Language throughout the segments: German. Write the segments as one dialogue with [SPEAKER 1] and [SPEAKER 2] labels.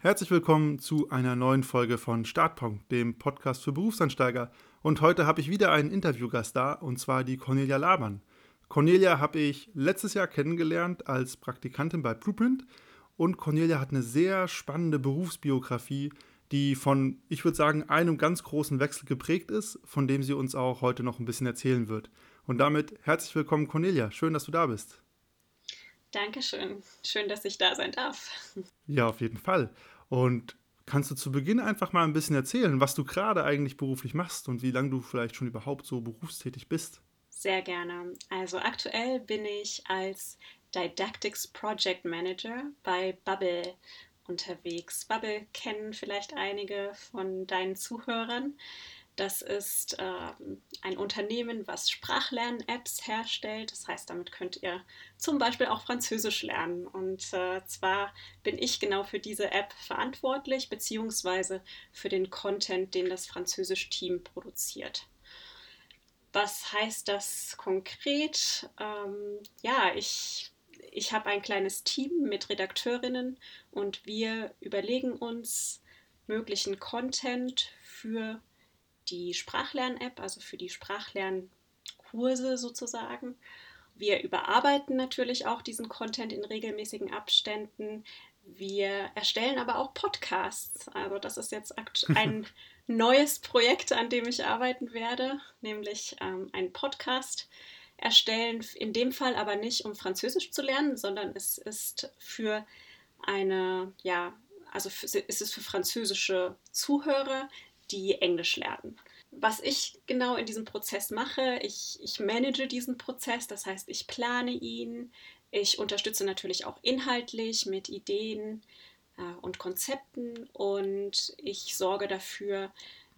[SPEAKER 1] Herzlich willkommen zu einer neuen Folge von Startpunkt, dem Podcast für Berufsansteiger. Und heute habe ich wieder einen Interviewgast da, und zwar die Cornelia Labern. Cornelia habe ich letztes Jahr kennengelernt als Praktikantin bei Blueprint. Und Cornelia hat eine sehr spannende Berufsbiografie, die von, ich würde sagen, einem ganz großen Wechsel geprägt ist, von dem sie uns auch heute noch ein bisschen erzählen wird. Und damit herzlich willkommen, Cornelia. Schön, dass du da bist.
[SPEAKER 2] Dankeschön. Schön, dass ich da sein darf.
[SPEAKER 1] Ja, auf jeden Fall. Und kannst du zu Beginn einfach mal ein bisschen erzählen, was du gerade eigentlich beruflich machst und wie lange du vielleicht schon überhaupt so berufstätig bist?
[SPEAKER 2] Sehr gerne. Also aktuell bin ich als Didactics Project Manager bei Bubble unterwegs. Bubble kennen vielleicht einige von deinen Zuhörern. Das ist äh, ein Unternehmen, was Sprachlern-Apps herstellt. Das heißt, damit könnt ihr zum Beispiel auch Französisch lernen. Und äh, zwar bin ich genau für diese App verantwortlich, beziehungsweise für den Content, den das Französisch-Team produziert. Was heißt das konkret? Ähm, ja, ich, ich habe ein kleines Team mit Redakteurinnen und wir überlegen uns möglichen Content für die Sprachlern-App, also für die Sprachlernkurse sozusagen. Wir überarbeiten natürlich auch diesen Content in regelmäßigen Abständen. Wir erstellen aber auch Podcasts. Also das ist jetzt ein neues Projekt, an dem ich arbeiten werde, nämlich ähm, einen Podcast erstellen. In dem Fall aber nicht, um Französisch zu lernen, sondern es ist für eine, ja, also für, ist es für französische Zuhörer, die Englisch lernen. Was ich genau in diesem Prozess mache, ich, ich manage diesen Prozess, das heißt, ich plane ihn, ich unterstütze natürlich auch inhaltlich mit Ideen äh, und Konzepten und ich sorge dafür,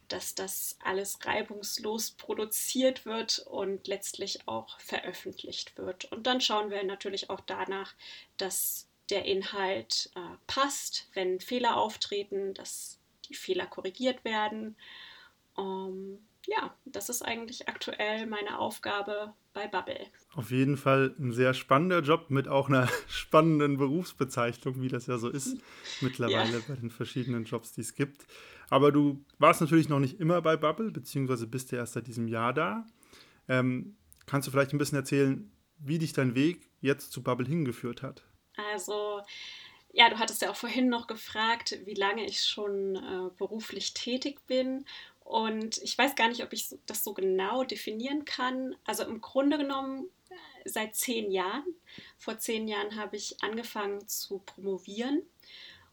[SPEAKER 2] dass das alles reibungslos produziert wird und letztlich auch veröffentlicht wird. Und dann schauen wir natürlich auch danach, dass der Inhalt äh, passt, wenn Fehler auftreten, dass die Fehler korrigiert werden. Ähm, ja, das ist eigentlich aktuell meine Aufgabe bei Bubble.
[SPEAKER 1] Auf jeden Fall ein sehr spannender Job mit auch einer spannenden Berufsbezeichnung, wie das ja so ist mittlerweile ja. bei den verschiedenen Jobs, die es gibt. Aber du warst natürlich noch nicht immer bei Bubble, beziehungsweise bist du erst seit diesem Jahr da. Ähm, kannst du vielleicht ein bisschen erzählen, wie dich dein Weg jetzt zu Bubble hingeführt hat?
[SPEAKER 2] Also ja, du hattest ja auch vorhin noch gefragt, wie lange ich schon äh, beruflich tätig bin. Und ich weiß gar nicht, ob ich das so genau definieren kann. Also im Grunde genommen äh, seit zehn Jahren. Vor zehn Jahren habe ich angefangen zu promovieren.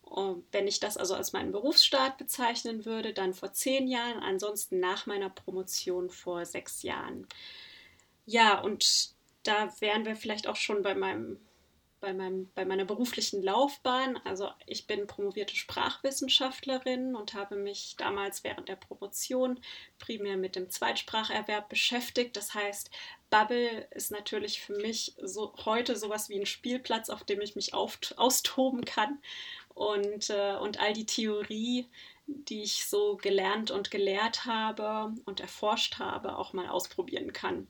[SPEAKER 2] Und wenn ich das also als meinen Berufsstart bezeichnen würde, dann vor zehn Jahren, ansonsten nach meiner Promotion vor sechs Jahren. Ja, und da wären wir vielleicht auch schon bei meinem bei, meinem, bei meiner beruflichen Laufbahn. Also ich bin promovierte Sprachwissenschaftlerin und habe mich damals während der Promotion primär mit dem Zweitspracherwerb beschäftigt. Das heißt, Bubble ist natürlich für mich so heute sowas wie ein Spielplatz, auf dem ich mich auf, austoben kann und, äh, und all die Theorie, die ich so gelernt und gelehrt habe und erforscht habe, auch mal ausprobieren kann.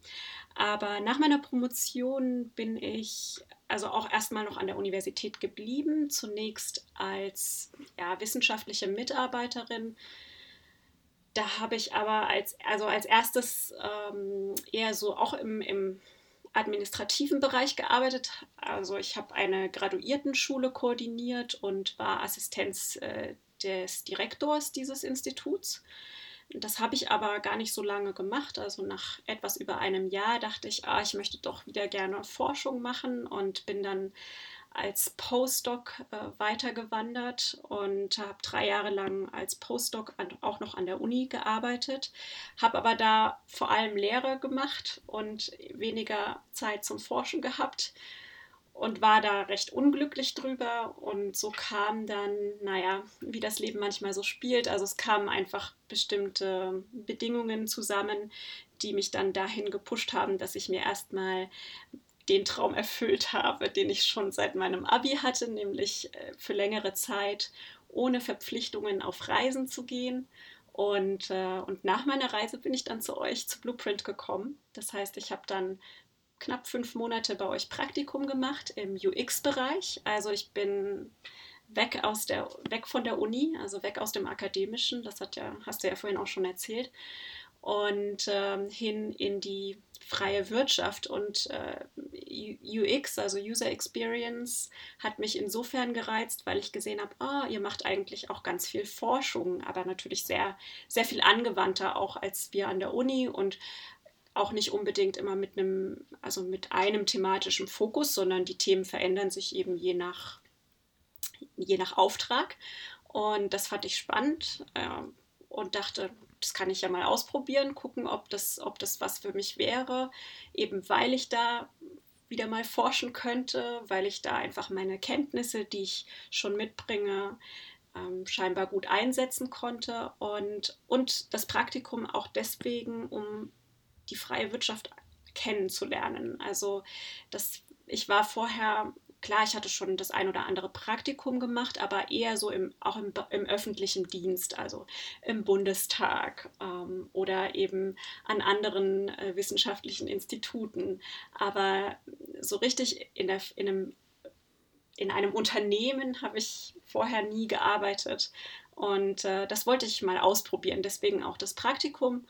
[SPEAKER 2] Aber nach meiner Promotion bin ich also auch erstmal noch an der Universität geblieben, zunächst als ja, wissenschaftliche Mitarbeiterin. Da habe ich aber als, also als erstes ähm, eher so auch im, im administrativen Bereich gearbeitet. Also ich habe eine Graduiertenschule koordiniert und war Assistenz äh, des Direktors dieses Instituts. Das habe ich aber gar nicht so lange gemacht. Also nach etwas über einem Jahr dachte ich, ah, ich möchte doch wieder gerne Forschung machen und bin dann als Postdoc äh, weitergewandert und habe drei Jahre lang als Postdoc an, auch noch an der Uni gearbeitet, habe aber da vor allem Lehre gemacht und weniger Zeit zum Forschen gehabt und war da recht unglücklich drüber. Und so kam dann, naja, wie das Leben manchmal so spielt. Also es kamen einfach bestimmte Bedingungen zusammen, die mich dann dahin gepusht haben, dass ich mir erstmal den Traum erfüllt habe, den ich schon seit meinem ABI hatte, nämlich äh, für längere Zeit ohne Verpflichtungen auf Reisen zu gehen. Und, äh, und nach meiner Reise bin ich dann zu euch, zu Blueprint gekommen. Das heißt, ich habe dann knapp fünf Monate bei euch Praktikum gemacht im UX-Bereich. Also ich bin weg aus der, weg von der Uni, also weg aus dem Akademischen, das hat ja, hast du ja vorhin auch schon erzählt, und ähm, hin in die freie Wirtschaft. Und äh, UX, also User Experience, hat mich insofern gereizt, weil ich gesehen habe, oh, ihr macht eigentlich auch ganz viel Forschung, aber natürlich sehr, sehr viel angewandter auch als wir an der Uni und auch nicht unbedingt immer mit einem, also mit einem thematischen Fokus, sondern die Themen verändern sich eben je nach, je nach Auftrag. Und das fand ich spannend äh, und dachte, das kann ich ja mal ausprobieren, gucken, ob das, ob das was für mich wäre, eben weil ich da wieder mal forschen könnte, weil ich da einfach meine Kenntnisse, die ich schon mitbringe, ähm, scheinbar gut einsetzen konnte und, und das Praktikum auch deswegen, um die freie Wirtschaft kennenzulernen. Also das, ich war vorher klar, ich hatte schon das ein oder andere Praktikum gemacht, aber eher so im, auch im, im öffentlichen Dienst, also im Bundestag ähm, oder eben an anderen äh, wissenschaftlichen Instituten. Aber so richtig in, der, in, einem, in einem Unternehmen habe ich vorher nie gearbeitet. Und äh, das wollte ich mal ausprobieren. Deswegen auch das Praktikum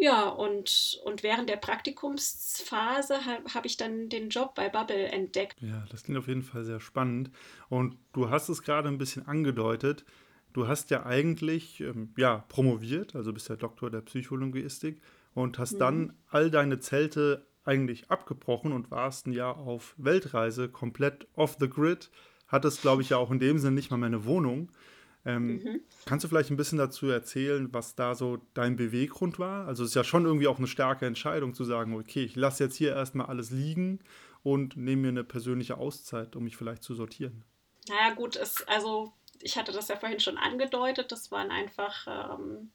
[SPEAKER 2] ja, und, und während der Praktikumsphase habe hab ich dann den Job bei Bubble entdeckt.
[SPEAKER 1] Ja, das klingt auf jeden Fall sehr spannend. Und du hast es gerade ein bisschen angedeutet. Du hast ja eigentlich ähm, ja, promoviert, also bist ja Doktor der Psycholinguistik und hast mhm. dann all deine Zelte eigentlich abgebrochen und warst ein Jahr auf Weltreise, komplett off the grid. Hattest, glaube ich, ja auch in dem Sinne nicht mal mehr eine Wohnung. Ähm, mhm. Kannst du vielleicht ein bisschen dazu erzählen, was da so dein Beweggrund war? Also es ist ja schon irgendwie auch eine starke Entscheidung zu sagen, okay, ich lasse jetzt hier erstmal alles liegen und nehme mir eine persönliche Auszeit, um mich vielleicht zu sortieren.
[SPEAKER 2] Naja gut, es, also ich hatte das ja vorhin schon angedeutet, das waren einfach ähm,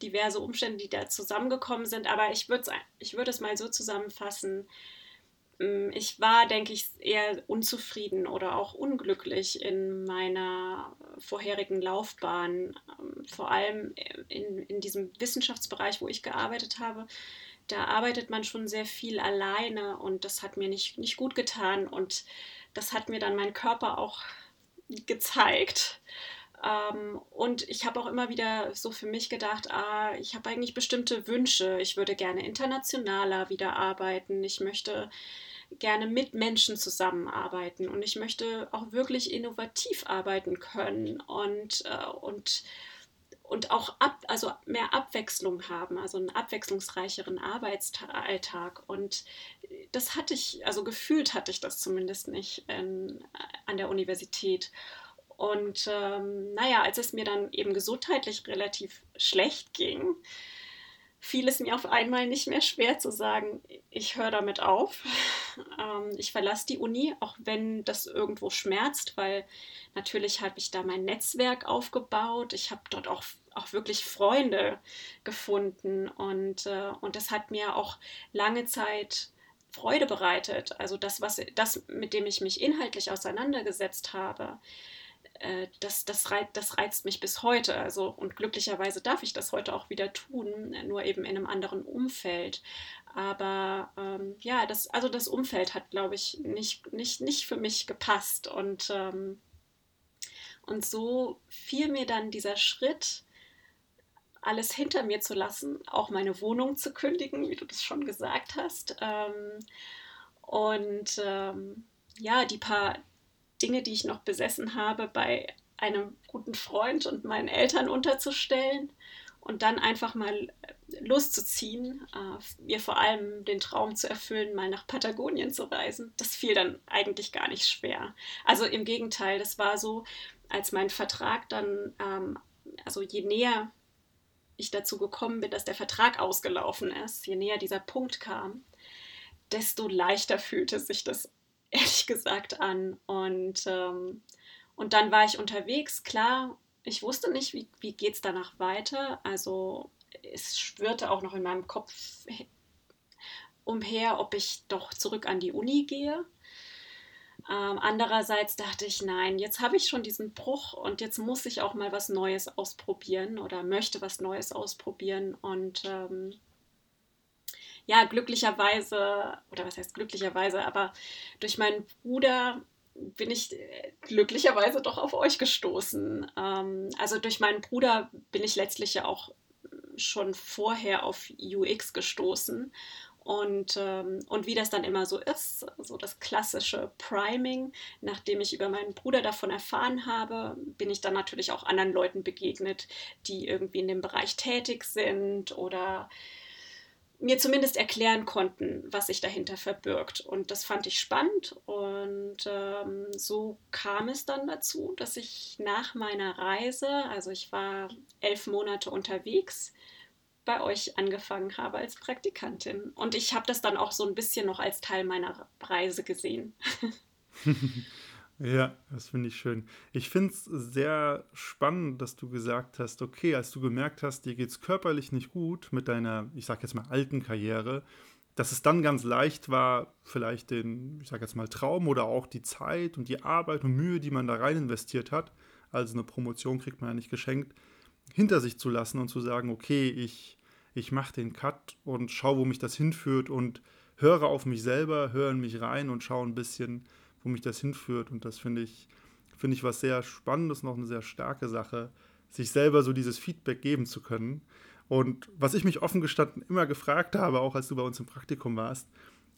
[SPEAKER 2] diverse Umstände, die da zusammengekommen sind, aber ich würde ich würd es mal so zusammenfassen, Mm, ich war, denke ich, eher unzufrieden oder auch unglücklich in meiner vorherigen Laufbahn. Ähm, vor allem in, in diesem Wissenschaftsbereich, wo ich gearbeitet habe. Da arbeitet man schon sehr viel alleine und das hat mir nicht, nicht gut getan und das hat mir dann mein Körper auch gezeigt. Ähm, und ich habe auch immer wieder so für mich gedacht, ah, ich habe eigentlich bestimmte Wünsche. Ich würde gerne internationaler wieder arbeiten. Ich möchte gerne mit Menschen zusammenarbeiten und ich möchte auch wirklich innovativ arbeiten können und, äh, und, und auch ab, also mehr Abwechslung haben, also einen abwechslungsreicheren Arbeitsalltag. Und das hatte ich, also gefühlt hatte ich das zumindest nicht in, an der Universität. Und ähm, naja, als es mir dann eben gesundheitlich relativ schlecht ging, fiel es mir auf einmal nicht mehr schwer zu sagen, ich höre damit auf. Ähm, ich verlasse die Uni, auch wenn das irgendwo schmerzt, weil natürlich habe ich da mein Netzwerk aufgebaut. Ich habe dort auch, auch wirklich Freunde gefunden und, äh, und das hat mir auch lange Zeit Freude bereitet. Also das, was das, mit dem ich mich inhaltlich auseinandergesetzt habe, äh, das, das, reizt, das reizt mich bis heute. Also, und glücklicherweise darf ich das heute auch wieder tun, nur eben in einem anderen Umfeld. Aber ähm, ja, das, also das Umfeld hat, glaube ich, nicht, nicht, nicht für mich gepasst. Und, ähm, und so fiel mir dann dieser Schritt, alles hinter mir zu lassen, auch meine Wohnung zu kündigen, wie du das schon gesagt hast. Ähm, und ähm, ja, die paar, Dinge, die ich noch besessen habe, bei einem guten Freund und meinen Eltern unterzustellen und dann einfach mal loszuziehen, äh, mir vor allem den Traum zu erfüllen, mal nach Patagonien zu reisen. Das fiel dann eigentlich gar nicht schwer. Also im Gegenteil, das war so, als mein Vertrag dann, ähm, also je näher ich dazu gekommen bin, dass der Vertrag ausgelaufen ist, je näher dieser Punkt kam, desto leichter fühlte sich das ehrlich gesagt an. Und, ähm, und dann war ich unterwegs, klar, ich wusste nicht, wie, wie geht es danach weiter. Also es schwirrte auch noch in meinem Kopf umher, ob ich doch zurück an die Uni gehe. Ähm, andererseits dachte ich, nein, jetzt habe ich schon diesen Bruch und jetzt muss ich auch mal was Neues ausprobieren oder möchte was Neues ausprobieren. Und ähm, ja, glücklicherweise, oder was heißt glücklicherweise, aber durch meinen Bruder bin ich äh, glücklicherweise doch auf euch gestoßen. Ähm, also durch meinen Bruder bin ich letztlich ja auch schon vorher auf UX gestoßen. Und, ähm, und wie das dann immer so ist, so das klassische Priming, nachdem ich über meinen Bruder davon erfahren habe, bin ich dann natürlich auch anderen Leuten begegnet, die irgendwie in dem Bereich tätig sind oder mir zumindest erklären konnten, was sich dahinter verbirgt. Und das fand ich spannend. Und ähm, so kam es dann dazu, dass ich nach meiner Reise, also ich war elf Monate unterwegs, bei euch angefangen habe als Praktikantin. Und ich habe das dann auch so ein bisschen noch als Teil meiner Reise gesehen.
[SPEAKER 1] Ja, das finde ich schön. Ich finde es sehr spannend, dass du gesagt hast, okay, als du gemerkt hast, dir geht es körperlich nicht gut mit deiner, ich sage jetzt mal, alten Karriere, dass es dann ganz leicht war, vielleicht den, ich sage jetzt mal, Traum oder auch die Zeit und die Arbeit und Mühe, die man da rein investiert hat, also eine Promotion kriegt man ja nicht geschenkt, hinter sich zu lassen und zu sagen, okay, ich, ich mache den Cut und schaue, wo mich das hinführt und höre auf mich selber, höre in mich rein und schaue ein bisschen, wo mich das hinführt. Und das finde ich, finde ich was sehr Spannendes, noch eine sehr starke Sache, sich selber so dieses Feedback geben zu können. Und was ich mich offen gestanden immer gefragt habe, auch als du bei uns im Praktikum warst,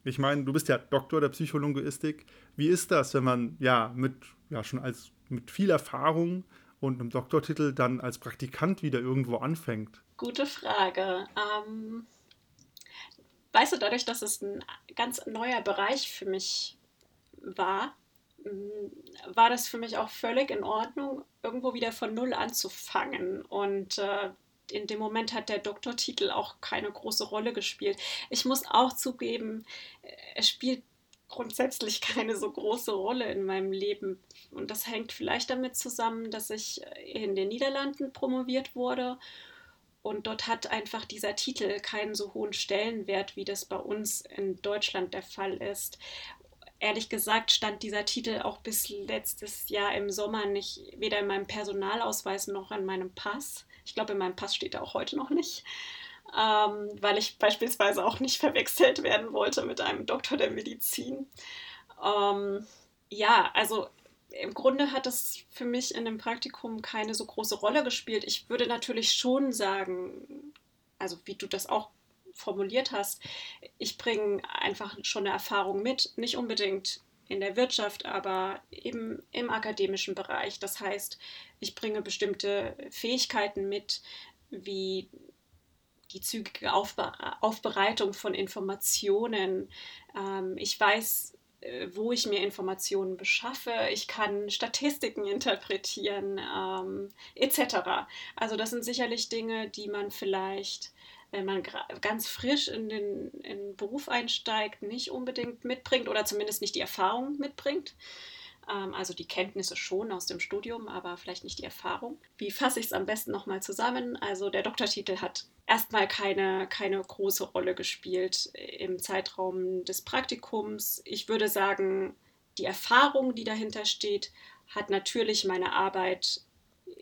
[SPEAKER 1] ich meine, du bist ja Doktor der Psycholinguistik. Wie ist das, wenn man ja mit ja schon als mit viel Erfahrung und einem Doktortitel dann als Praktikant wieder irgendwo anfängt?
[SPEAKER 2] Gute Frage. Ähm, weißt du, dadurch, dass es ein ganz neuer Bereich für mich war, mm, war das für mich auch völlig in Ordnung, irgendwo wieder von Null anzufangen. Und äh, in dem Moment hat der Doktortitel auch keine große Rolle gespielt. Ich muss auch zugeben, es spielt grundsätzlich keine so große Rolle in meinem Leben. Und das hängt vielleicht damit zusammen, dass ich in den Niederlanden promoviert wurde. Und dort hat einfach dieser Titel keinen so hohen Stellenwert, wie das bei uns in Deutschland der Fall ist ehrlich gesagt stand dieser Titel auch bis letztes Jahr im Sommer nicht weder in meinem Personalausweis noch in meinem Pass. Ich glaube, in meinem Pass steht er auch heute noch nicht, ähm, weil ich beispielsweise auch nicht verwechselt werden wollte mit einem Doktor der Medizin. Ähm, ja, also im Grunde hat es für mich in dem Praktikum keine so große Rolle gespielt. Ich würde natürlich schon sagen, also wie du das auch formuliert hast, ich bringe einfach schon eine Erfahrung mit, nicht unbedingt in der Wirtschaft, aber eben im akademischen Bereich. Das heißt, ich bringe bestimmte Fähigkeiten mit, wie die zügige Aufbereitung von Informationen. Ähm, ich weiß, äh, wo ich mir Informationen beschaffe. Ich kann Statistiken interpretieren, ähm, etc. Also das sind sicherlich Dinge, die man vielleicht wenn man ganz frisch in den, in den Beruf einsteigt, nicht unbedingt mitbringt oder zumindest nicht die Erfahrung mitbringt. Ähm, also die Kenntnisse schon aus dem Studium, aber vielleicht nicht die Erfahrung. Wie fasse ich es am besten nochmal zusammen? Also der Doktortitel hat erstmal keine, keine große Rolle gespielt im Zeitraum des Praktikums. Ich würde sagen, die Erfahrung, die dahinter steht, hat natürlich meine Arbeit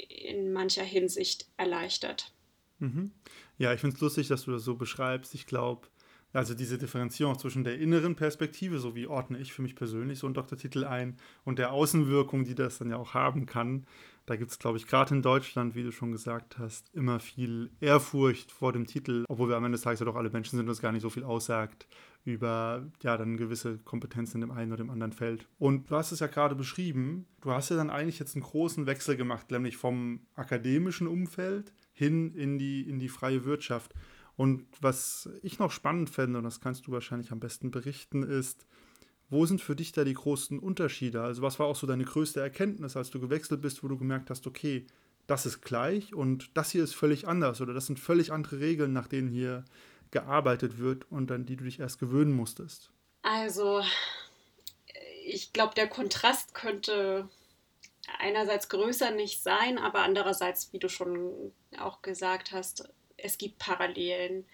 [SPEAKER 2] in mancher Hinsicht erleichtert.
[SPEAKER 1] Mhm. Ja, ich finde es lustig, dass du das so beschreibst. Ich glaube, also diese Differenzierung zwischen der inneren Perspektive, so wie ordne ich für mich persönlich so einen Doktortitel ein, und der Außenwirkung, die das dann ja auch haben kann, da gibt es, glaube ich, gerade in Deutschland, wie du schon gesagt hast, immer viel Ehrfurcht vor dem Titel, obwohl wir am Ende des Tages ja doch alle Menschen sind und es gar nicht so viel aussagt über ja dann gewisse Kompetenzen in dem einen oder dem anderen Feld. Und du hast es ja gerade beschrieben, du hast ja dann eigentlich jetzt einen großen Wechsel gemacht, nämlich vom akademischen Umfeld hin in die, in die freie Wirtschaft. Und was ich noch spannend fände, und das kannst du wahrscheinlich am besten berichten, ist, wo sind für dich da die großen Unterschiede? Also was war auch so deine größte Erkenntnis, als du gewechselt bist, wo du gemerkt hast, okay, das ist gleich und das hier ist völlig anders oder das sind völlig andere Regeln, nach denen hier gearbeitet wird und an die du dich erst gewöhnen musstest?
[SPEAKER 2] Also, ich glaube, der Kontrast könnte einerseits größer nicht sein, aber andererseits, wie du schon auch gesagt hast, es gibt Parallelen.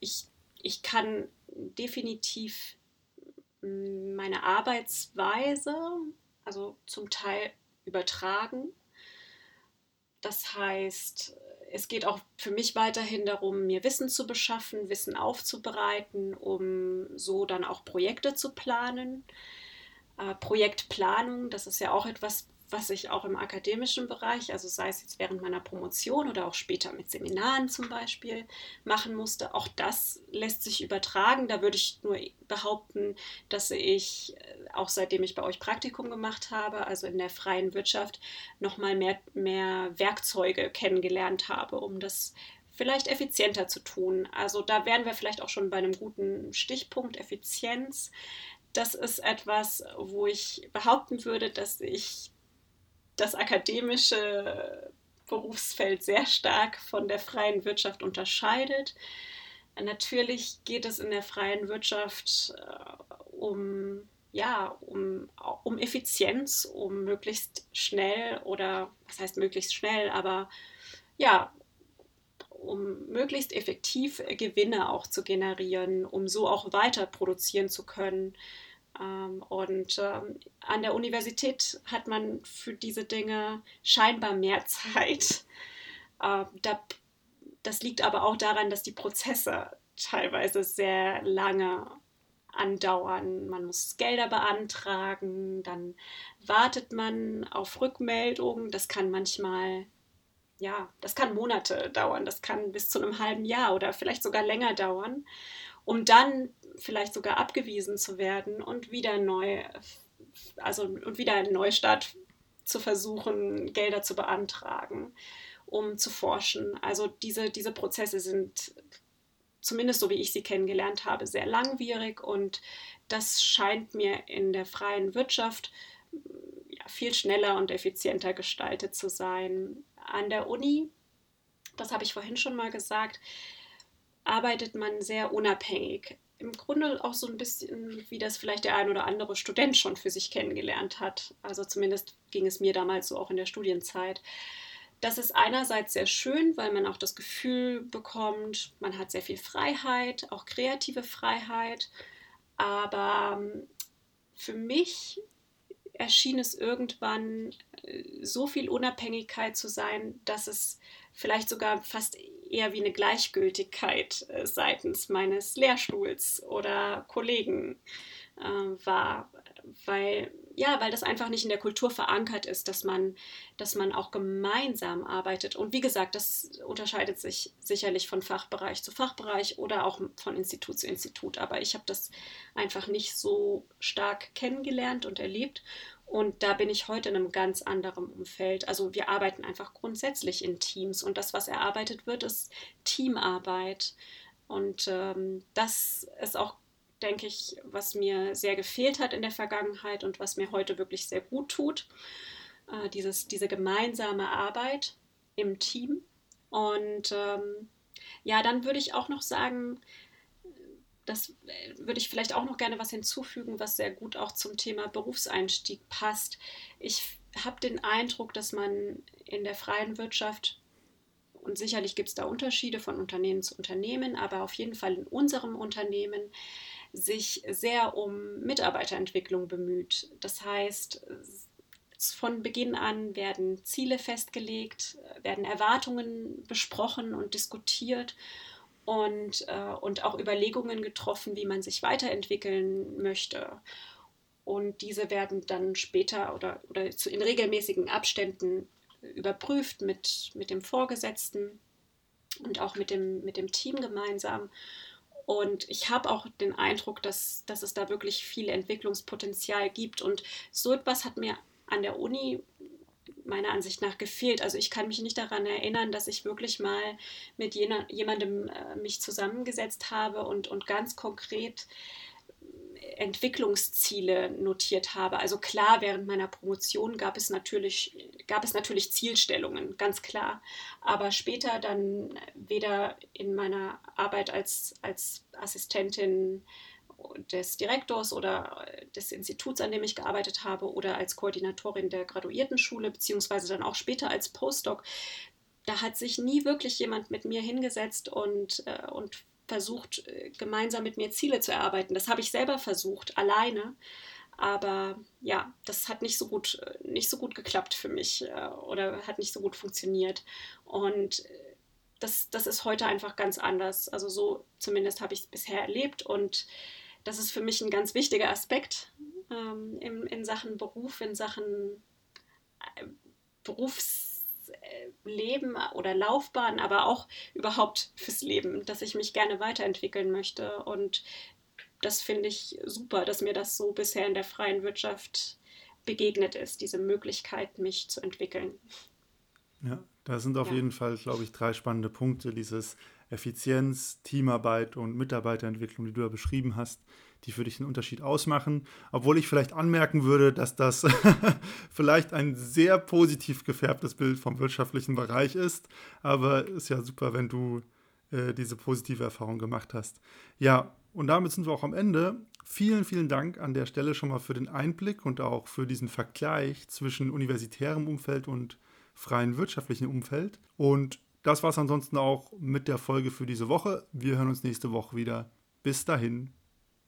[SPEAKER 2] Ich, ich kann definitiv meine Arbeitsweise, also zum Teil übertragen. Das heißt, es geht auch für mich weiterhin darum, mir Wissen zu beschaffen, Wissen aufzubereiten, um so dann auch Projekte zu planen. Äh, Projektplanung, das ist ja auch etwas, was ich auch im akademischen Bereich, also sei es jetzt während meiner Promotion oder auch später mit Seminaren zum Beispiel, machen musste. Auch das lässt sich übertragen. Da würde ich nur behaupten, dass ich, äh, auch seitdem ich bei euch Praktikum gemacht habe, also in der freien Wirtschaft, nochmal mehr, mehr Werkzeuge kennengelernt habe, um das vielleicht effizienter zu tun. Also da wären wir vielleicht auch schon bei einem guten Stichpunkt Effizienz. Das ist etwas, wo ich behaupten würde, dass ich das akademische Berufsfeld sehr stark von der freien Wirtschaft unterscheidet. Natürlich geht es in der freien Wirtschaft äh, um, ja, um, um Effizienz, um möglichst schnell oder was heißt möglichst schnell, aber ja, um möglichst effektiv Gewinne auch zu generieren, um so auch weiter produzieren zu können. Ähm, und ähm, an der Universität hat man für diese Dinge scheinbar mehr Zeit. Ähm, das liegt aber auch daran, dass die Prozesse teilweise sehr lange andauern. Man muss Gelder beantragen, dann wartet man auf Rückmeldungen. Das kann manchmal, ja, das kann Monate dauern, das kann bis zu einem halben Jahr oder vielleicht sogar länger dauern, um dann vielleicht sogar abgewiesen zu werden und wieder neu, also und wieder einen Neustart zu versuchen, Gelder zu beantragen, um zu forschen. Also diese, diese Prozesse sind zumindest so wie ich sie kennengelernt habe, sehr langwierig und das scheint mir in der freien Wirtschaft ja, viel schneller und effizienter gestaltet zu sein. An der Uni, das habe ich vorhin schon mal gesagt, arbeitet man sehr unabhängig im Grunde auch so ein bisschen, wie das vielleicht der ein oder andere Student schon für sich kennengelernt hat. Also zumindest ging es mir damals so auch in der Studienzeit. Das ist einerseits sehr schön, weil man auch das Gefühl bekommt, man hat sehr viel Freiheit, auch kreative Freiheit. Aber ähm, für mich erschien es irgendwann äh, so viel Unabhängigkeit zu sein, dass es vielleicht sogar fast eher wie eine Gleichgültigkeit äh, seitens meines Lehrstuhls oder Kollegen äh, war, weil ja, weil das einfach nicht in der Kultur verankert ist, dass man, dass man auch gemeinsam arbeitet. Und wie gesagt, das unterscheidet sich sicherlich von Fachbereich zu Fachbereich oder auch von Institut zu Institut. Aber ich habe das einfach nicht so stark kennengelernt und erlebt. Und da bin ich heute in einem ganz anderen Umfeld. Also wir arbeiten einfach grundsätzlich in Teams und das, was erarbeitet wird, ist Teamarbeit. Und ähm, das ist auch, denke ich, was mir sehr gefehlt hat in der Vergangenheit und was mir heute wirklich sehr gut tut. Äh, dieses, diese gemeinsame Arbeit im Team. Und ähm, ja, dann würde ich auch noch sagen, das äh, würde ich vielleicht auch noch gerne was hinzufügen, was sehr gut auch zum Thema Berufseinstieg passt. Ich habe den Eindruck, dass man in der freien Wirtschaft, und sicherlich gibt es da Unterschiede von Unternehmen zu Unternehmen, aber auf jeden Fall in unserem Unternehmen, sich sehr um Mitarbeiterentwicklung bemüht. Das heißt, von Beginn an werden Ziele festgelegt, werden Erwartungen besprochen und diskutiert und, äh, und auch Überlegungen getroffen, wie man sich weiterentwickeln möchte. Und diese werden dann später oder, oder zu, in regelmäßigen Abständen überprüft mit, mit dem Vorgesetzten und auch mit dem, mit dem Team gemeinsam. Und ich habe auch den Eindruck, dass, dass es da wirklich viel Entwicklungspotenzial gibt. Und so etwas hat mir an der Uni meiner Ansicht nach gefehlt. Also ich kann mich nicht daran erinnern, dass ich wirklich mal mit jener, jemandem äh, mich zusammengesetzt habe und, und ganz konkret Entwicklungsziele notiert habe. Also klar, während meiner Promotion gab es natürlich, gab es natürlich Zielstellungen, ganz klar. Aber später dann weder in meiner Arbeit als, als Assistentin des Direktors oder des Instituts, an dem ich gearbeitet habe, oder als Koordinatorin der Graduiertenschule, beziehungsweise dann auch später als Postdoc, da hat sich nie wirklich jemand mit mir hingesetzt und, äh, und versucht, äh, gemeinsam mit mir Ziele zu erarbeiten. Das habe ich selber versucht, alleine. Aber ja, das hat nicht so gut, nicht so gut geklappt für mich äh, oder hat nicht so gut funktioniert. Und das, das ist heute einfach ganz anders. Also so zumindest habe ich es bisher erlebt und das ist für mich ein ganz wichtiger Aspekt ähm, in, in Sachen Beruf, in Sachen äh, Berufsleben oder Laufbahn, aber auch überhaupt fürs Leben, dass ich mich gerne weiterentwickeln möchte. Und das finde ich super, dass mir das so bisher in der freien Wirtschaft begegnet ist, diese Möglichkeit, mich zu entwickeln.
[SPEAKER 1] Ja, da sind auf ja. jeden Fall, glaube ich, drei spannende Punkte. Dieses Effizienz, Teamarbeit und Mitarbeiterentwicklung, die du ja beschrieben hast, die für dich den Unterschied ausmachen. Obwohl ich vielleicht anmerken würde, dass das vielleicht ein sehr positiv gefärbtes Bild vom wirtschaftlichen Bereich ist. Aber ist ja super, wenn du äh, diese positive Erfahrung gemacht hast. Ja, und damit sind wir auch am Ende. Vielen, vielen Dank an der Stelle schon mal für den Einblick und auch für diesen Vergleich zwischen universitärem Umfeld und freien wirtschaftlichen Umfeld. Und das war es ansonsten auch mit der Folge für diese Woche. Wir hören uns nächste Woche wieder. Bis dahin.